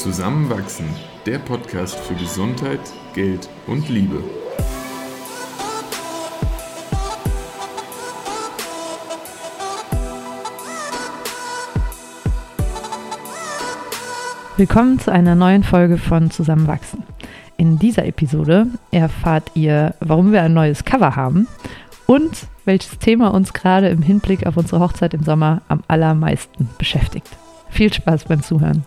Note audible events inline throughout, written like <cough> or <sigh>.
Zusammenwachsen, der Podcast für Gesundheit, Geld und Liebe. Willkommen zu einer neuen Folge von Zusammenwachsen. In dieser Episode erfahrt ihr, warum wir ein neues Cover haben und welches Thema uns gerade im Hinblick auf unsere Hochzeit im Sommer am allermeisten beschäftigt. Viel Spaß beim Zuhören.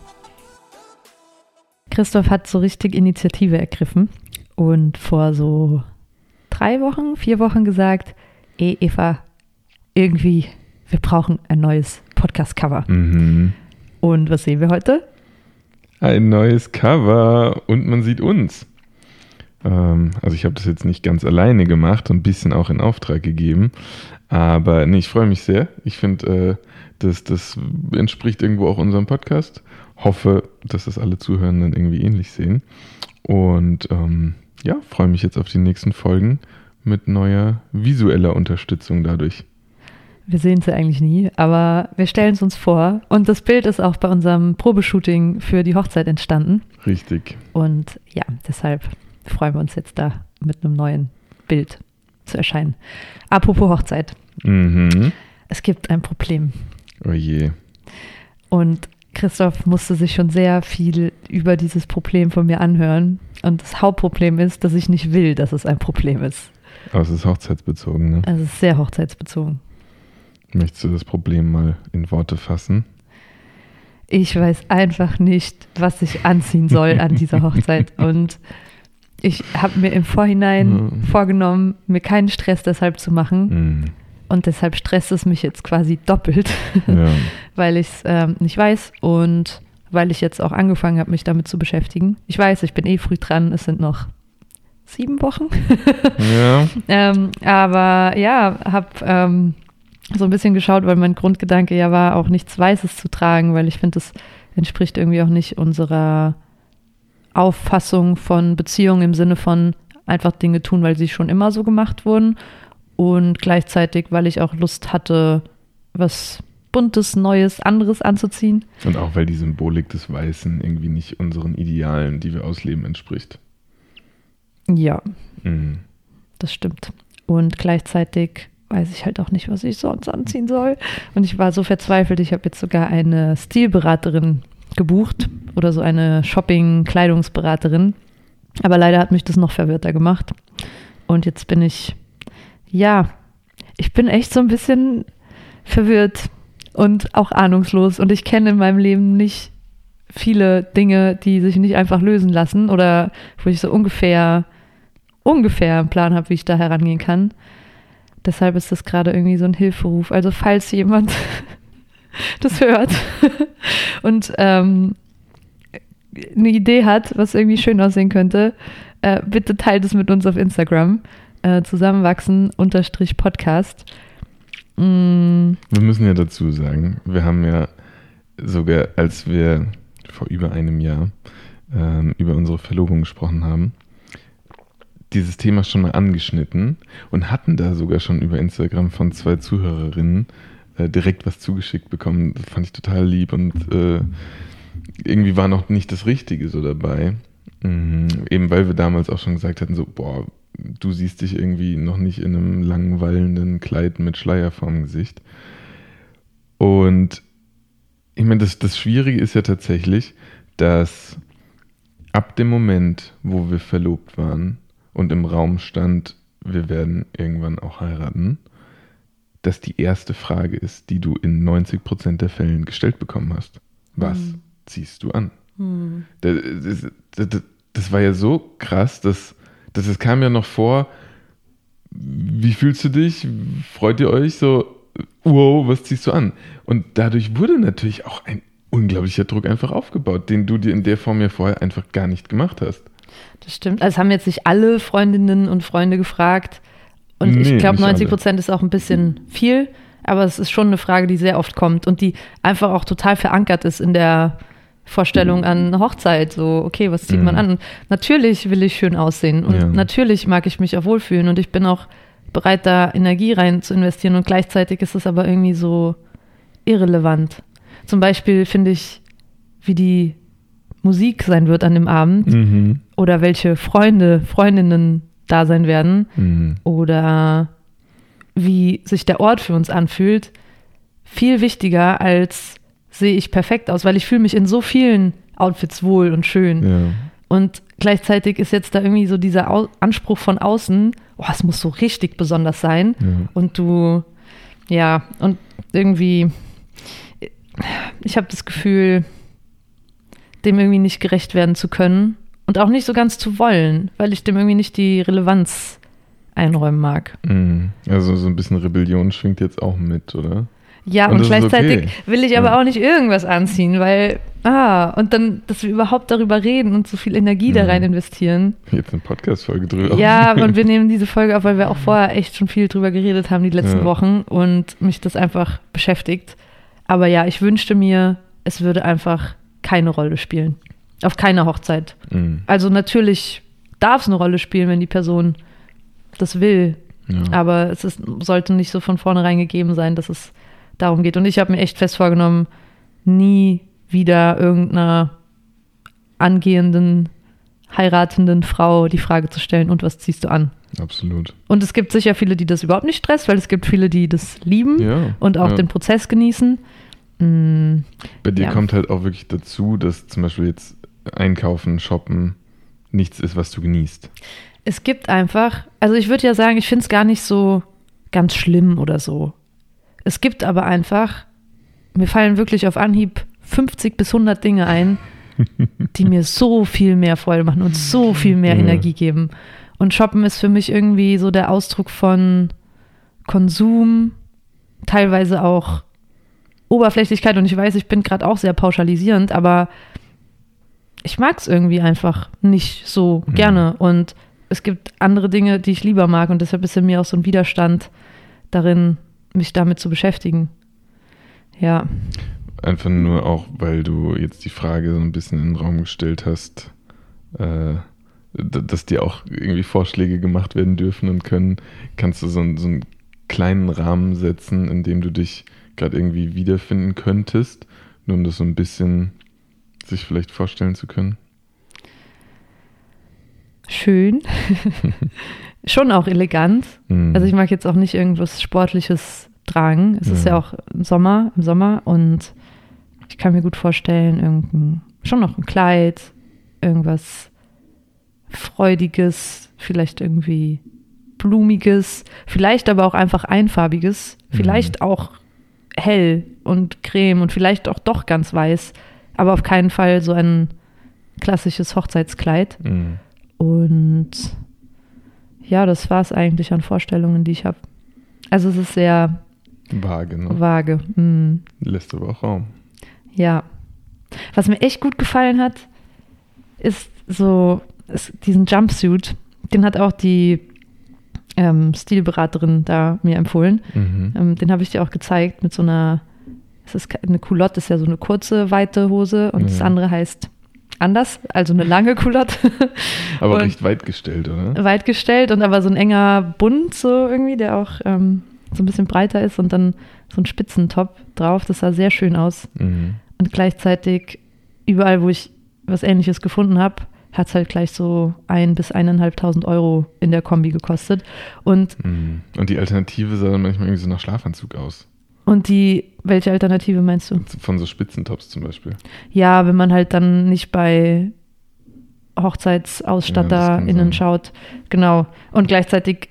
Christoph hat so richtig Initiative ergriffen und vor so drei Wochen, vier Wochen gesagt, ey Eva, irgendwie, wir brauchen ein neues Podcast-Cover. Mhm. Und was sehen wir heute? Ein neues Cover und man sieht uns. Ähm, also ich habe das jetzt nicht ganz alleine gemacht, ein bisschen auch in Auftrag gegeben. Aber nee, ich freue mich sehr. Ich finde, äh, das, das entspricht irgendwo auch unserem Podcast hoffe, dass das alle Zuhörenden irgendwie ähnlich sehen. Und ähm, ja, freue mich jetzt auf die nächsten Folgen mit neuer visueller Unterstützung dadurch. Wir sehen es ja eigentlich nie, aber wir stellen es uns vor. Und das Bild ist auch bei unserem Probeshooting für die Hochzeit entstanden. Richtig. Und ja, deshalb freuen wir uns jetzt da mit einem neuen Bild zu erscheinen. Apropos Hochzeit. Mhm. Es gibt ein Problem. Oh je. Und Christoph musste sich schon sehr viel über dieses Problem von mir anhören. Und das Hauptproblem ist, dass ich nicht will, dass es ein Problem ist. Aber es ist hochzeitsbezogen, ne? Es ist sehr hochzeitsbezogen. Möchtest du das Problem mal in Worte fassen? Ich weiß einfach nicht, was ich anziehen soll an dieser Hochzeit. <laughs> Und ich habe mir im Vorhinein mhm. vorgenommen, mir keinen Stress deshalb zu machen. Mhm und deshalb stresst es mich jetzt quasi doppelt, ja. <laughs> weil ich es ähm, nicht weiß und weil ich jetzt auch angefangen habe, mich damit zu beschäftigen. Ich weiß, ich bin eh früh dran, es sind noch sieben Wochen. ja. <laughs> ähm, aber ja, habe ähm, so ein bisschen geschaut, weil mein Grundgedanke ja war, auch nichts Weißes zu tragen, weil ich finde, das entspricht irgendwie auch nicht unserer Auffassung von Beziehungen im Sinne von einfach Dinge tun, weil sie schon immer so gemacht wurden und gleichzeitig, weil ich auch Lust hatte, was Buntes, Neues, anderes anzuziehen. Und auch weil die Symbolik des Weißen irgendwie nicht unseren Idealen, die wir ausleben, entspricht. Ja, mhm. das stimmt. Und gleichzeitig weiß ich halt auch nicht, was ich sonst anziehen soll. Und ich war so verzweifelt, ich habe jetzt sogar eine Stilberaterin gebucht oder so eine Shopping-Kleidungsberaterin. Aber leider hat mich das noch verwirrter gemacht. Und jetzt bin ich ja, ich bin echt so ein bisschen verwirrt und auch ahnungslos und ich kenne in meinem Leben nicht viele Dinge, die sich nicht einfach lösen lassen oder wo ich so ungefähr ungefähr einen Plan habe, wie ich da herangehen kann. Deshalb ist das gerade irgendwie so ein Hilferuf. Also falls jemand <laughs> das hört und ähm, eine Idee hat, was irgendwie schön aussehen könnte, äh, bitte teilt es mit uns auf Instagram äh, zusammenwachsen unterstrich Podcast. Mm. Wir müssen ja dazu sagen, wir haben ja sogar, als wir vor über einem Jahr ähm, über unsere Verlobung gesprochen haben, dieses Thema schon mal angeschnitten und hatten da sogar schon über Instagram von zwei Zuhörerinnen äh, direkt was zugeschickt bekommen. Das fand ich total lieb und äh, irgendwie war noch nicht das Richtige so dabei. Mhm, eben weil wir damals auch schon gesagt hatten, so, boah, du siehst dich irgendwie noch nicht in einem langweilenden Kleid mit Schleier vorm Gesicht. Und ich meine, das, das Schwierige ist ja tatsächlich, dass ab dem Moment, wo wir verlobt waren und im Raum stand, wir werden irgendwann auch heiraten, dass die erste Frage ist, die du in 90% der Fällen gestellt bekommen hast. Was hm. ziehst du an? Hm. Das, das, das, das, war ja so krass, dass das, das kam ja noch vor. Wie fühlst du dich? Freut ihr euch so? Wow, was ziehst du an? Und dadurch wurde natürlich auch ein unglaublicher Druck einfach aufgebaut, den du dir in der Form ja vorher einfach gar nicht gemacht hast. Das stimmt. Also es haben jetzt nicht alle Freundinnen und Freunde gefragt. Und nee, ich glaube, 90 Prozent ist auch ein bisschen viel. Aber es ist schon eine Frage, die sehr oft kommt und die einfach auch total verankert ist in der Vorstellung an Hochzeit. So, okay, was zieht mhm. man an? Natürlich will ich schön aussehen und ja. natürlich mag ich mich auch wohlfühlen und ich bin auch bereit, da Energie rein zu investieren und gleichzeitig ist es aber irgendwie so irrelevant. Zum Beispiel finde ich, wie die Musik sein wird an dem Abend mhm. oder welche Freunde, Freundinnen da sein werden mhm. oder wie sich der Ort für uns anfühlt, viel wichtiger als sehe ich perfekt aus, weil ich fühle mich in so vielen Outfits wohl und schön. Ja. Und gleichzeitig ist jetzt da irgendwie so dieser Au Anspruch von außen, oh, es muss so richtig besonders sein. Ja. Und du, ja, und irgendwie, ich habe das Gefühl, dem irgendwie nicht gerecht werden zu können und auch nicht so ganz zu wollen, weil ich dem irgendwie nicht die Relevanz einräumen mag. Mhm. Also so ein bisschen Rebellion schwingt jetzt auch mit, oder? Ja, und, und gleichzeitig okay. will ich aber ja. auch nicht irgendwas anziehen, weil, ah, und dann, dass wir überhaupt darüber reden und so viel Energie mhm. da rein investieren. Jetzt eine Podcast-Folge drüber. Ja, <laughs> und wir nehmen diese Folge auf, weil wir auch vorher echt schon viel drüber geredet haben die letzten ja. Wochen und mich das einfach beschäftigt. Aber ja, ich wünschte mir, es würde einfach keine Rolle spielen. Auf keiner Hochzeit. Mhm. Also natürlich darf es eine Rolle spielen, wenn die Person das will. Ja. Aber es ist, sollte nicht so von vornherein gegeben sein, dass es darum geht. Und ich habe mir echt fest vorgenommen, nie wieder irgendeiner angehenden, heiratenden Frau die Frage zu stellen, und was ziehst du an? Absolut. Und es gibt sicher viele, die das überhaupt nicht stresst, weil es gibt viele, die das lieben ja, und auch ja. den Prozess genießen. Mhm. Bei dir kommt halt auch wirklich dazu, dass zum Beispiel jetzt Einkaufen, Shoppen nichts ist, was du genießt. Es gibt einfach, also ich würde ja sagen, ich finde es gar nicht so ganz schlimm oder so. Es gibt aber einfach, mir fallen wirklich auf Anhieb 50 bis 100 Dinge ein, <laughs> die mir so viel mehr Freude machen und so viel mehr ja. Energie geben. Und Shoppen ist für mich irgendwie so der Ausdruck von Konsum, teilweise auch Oberflächlichkeit. Und ich weiß, ich bin gerade auch sehr pauschalisierend, aber ich mag es irgendwie einfach nicht so mhm. gerne. Und es gibt andere Dinge, die ich lieber mag. Und deshalb ist in mir auch so ein Widerstand darin, mich damit zu beschäftigen. Ja. Einfach nur auch, weil du jetzt die Frage so ein bisschen in den Raum gestellt hast, äh, dass dir auch irgendwie Vorschläge gemacht werden dürfen und können, kannst du so, einen, so einen kleinen Rahmen setzen, in dem du dich gerade irgendwie wiederfinden könntest, nur um das so ein bisschen sich vielleicht vorstellen zu können? Schön. <laughs> schon auch elegant. Mhm. Also ich mag jetzt auch nicht irgendwas Sportliches tragen. Es ja. ist ja auch im Sommer, im Sommer und ich kann mir gut vorstellen, irgendein, schon noch ein Kleid, irgendwas Freudiges, vielleicht irgendwie Blumiges, vielleicht aber auch einfach einfarbiges, vielleicht mhm. auch hell und creme und vielleicht auch doch ganz weiß, aber auf keinen Fall so ein klassisches Hochzeitskleid. Mhm. Und ja, das war es eigentlich an Vorstellungen, die ich habe. Also es ist sehr vage. Ne? Vage. Mhm. Lässt aber auch Raum. Ja. Was mir echt gut gefallen hat, ist so ist diesen Jumpsuit. Den hat auch die ähm, Stilberaterin da mir empfohlen. Mhm. Ähm, den habe ich dir auch gezeigt mit so einer, es ist eine Culotte, ist ja so eine kurze, weite Hose und mhm. das andere heißt anders, also eine lange Culotte. <laughs> Aber recht weit gestellt, oder? Weit gestellt und aber so ein enger Bund so irgendwie, der auch ähm, so ein bisschen breiter ist und dann so ein Spitzentop drauf. Das sah sehr schön aus. Mhm. Und gleichzeitig überall, wo ich was ähnliches gefunden habe, hat es halt gleich so ein bis eineinhalbtausend Euro in der Kombi gekostet. Und, mhm. und die Alternative sah dann manchmal irgendwie so nach Schlafanzug aus. Und die, welche Alternative meinst du? Von so Spitzentops zum Beispiel. Ja, wenn man halt dann nicht bei HochzeitsausstatterInnen ja, schaut. Genau. Und gleichzeitig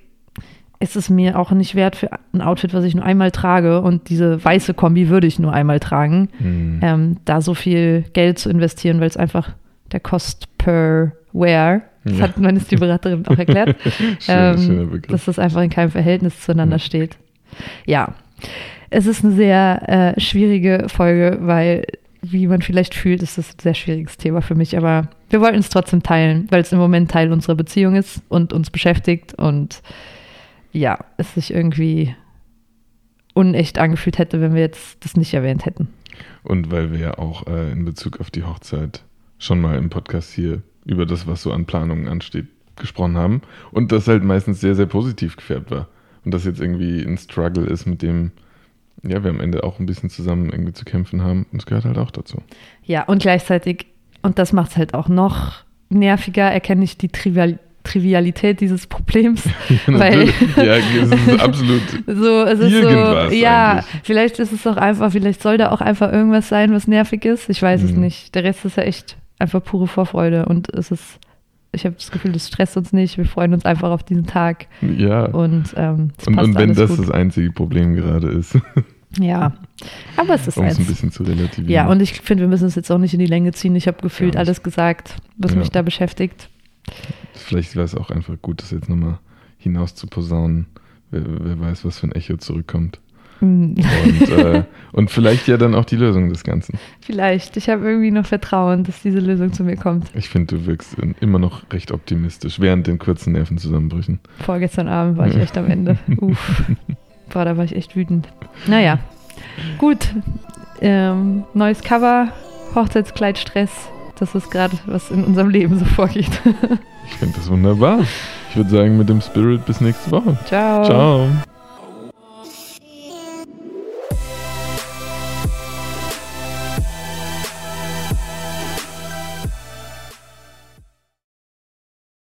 ist es mir auch nicht wert für ein Outfit, was ich nur einmal trage und diese weiße Kombi würde ich nur einmal tragen, mhm. ähm, da so viel Geld zu investieren, weil es einfach der Cost per Wear, das ja. hat meine Stilberaterin auch erklärt, <laughs> schön, ähm, dass das einfach in keinem Verhältnis zueinander ja. steht. Ja, es ist eine sehr äh, schwierige Folge, weil, wie man vielleicht fühlt, ist das ein sehr schwieriges Thema für mich. Aber wir wollten es trotzdem teilen, weil es im Moment Teil unserer Beziehung ist und uns beschäftigt und ja, es sich irgendwie unecht angefühlt hätte, wenn wir jetzt das nicht erwähnt hätten. Und weil wir ja auch äh, in Bezug auf die Hochzeit schon mal im Podcast hier über das, was so an Planungen ansteht, gesprochen haben. Und das halt meistens sehr, sehr positiv gefärbt war. Und das jetzt irgendwie ein Struggle ist, mit dem ja, wir am Ende auch ein bisschen zusammen irgendwie zu kämpfen haben. Und es gehört halt auch dazu. Ja, und gleichzeitig und das macht es halt auch noch nerviger, erkenne ich die Trivial Trivialität dieses Problems. <laughs> Ja, weil <laughs> ja, es ist absolut so, es ist so, ja, eigentlich. vielleicht ist es doch einfach, vielleicht soll da auch einfach irgendwas sein, was nervig ist. Ich weiß mhm. es nicht. Der Rest ist ja echt einfach pure Vorfreude und es ist, ich habe das Gefühl, das stresst uns nicht. Wir freuen uns einfach auf diesen Tag. Ja. Und, ähm, und, und wenn das gut. das einzige Problem gerade ist. <laughs> Ja, aber es ist um es ein bisschen zu relativieren. Ja, und ich finde, wir müssen es jetzt auch nicht in die Länge ziehen. Ich habe gefühlt alles gesagt, was ja. mich da beschäftigt. Vielleicht wäre es auch einfach gut, das jetzt nochmal hinaus zu posaunen. Wer, wer, weiß, was für ein Echo zurückkommt. Mhm. Und, äh, <laughs> und vielleicht ja dann auch die Lösung des Ganzen. Vielleicht. Ich habe irgendwie noch Vertrauen, dass diese Lösung zu mir kommt. Ich finde, du wirkst immer noch recht optimistisch während den kurzen Nervenzusammenbrüchen. Vorgestern Abend war ich echt am Ende. Uff. <laughs> Boah, da war ich echt wütend. Naja, gut. Ähm, neues Cover, Hochzeitskleidstress. Das ist gerade, was in unserem Leben so vorgeht. <laughs> ich finde das wunderbar. Ich würde sagen, mit dem Spirit bis nächste Woche. Ciao. Ciao.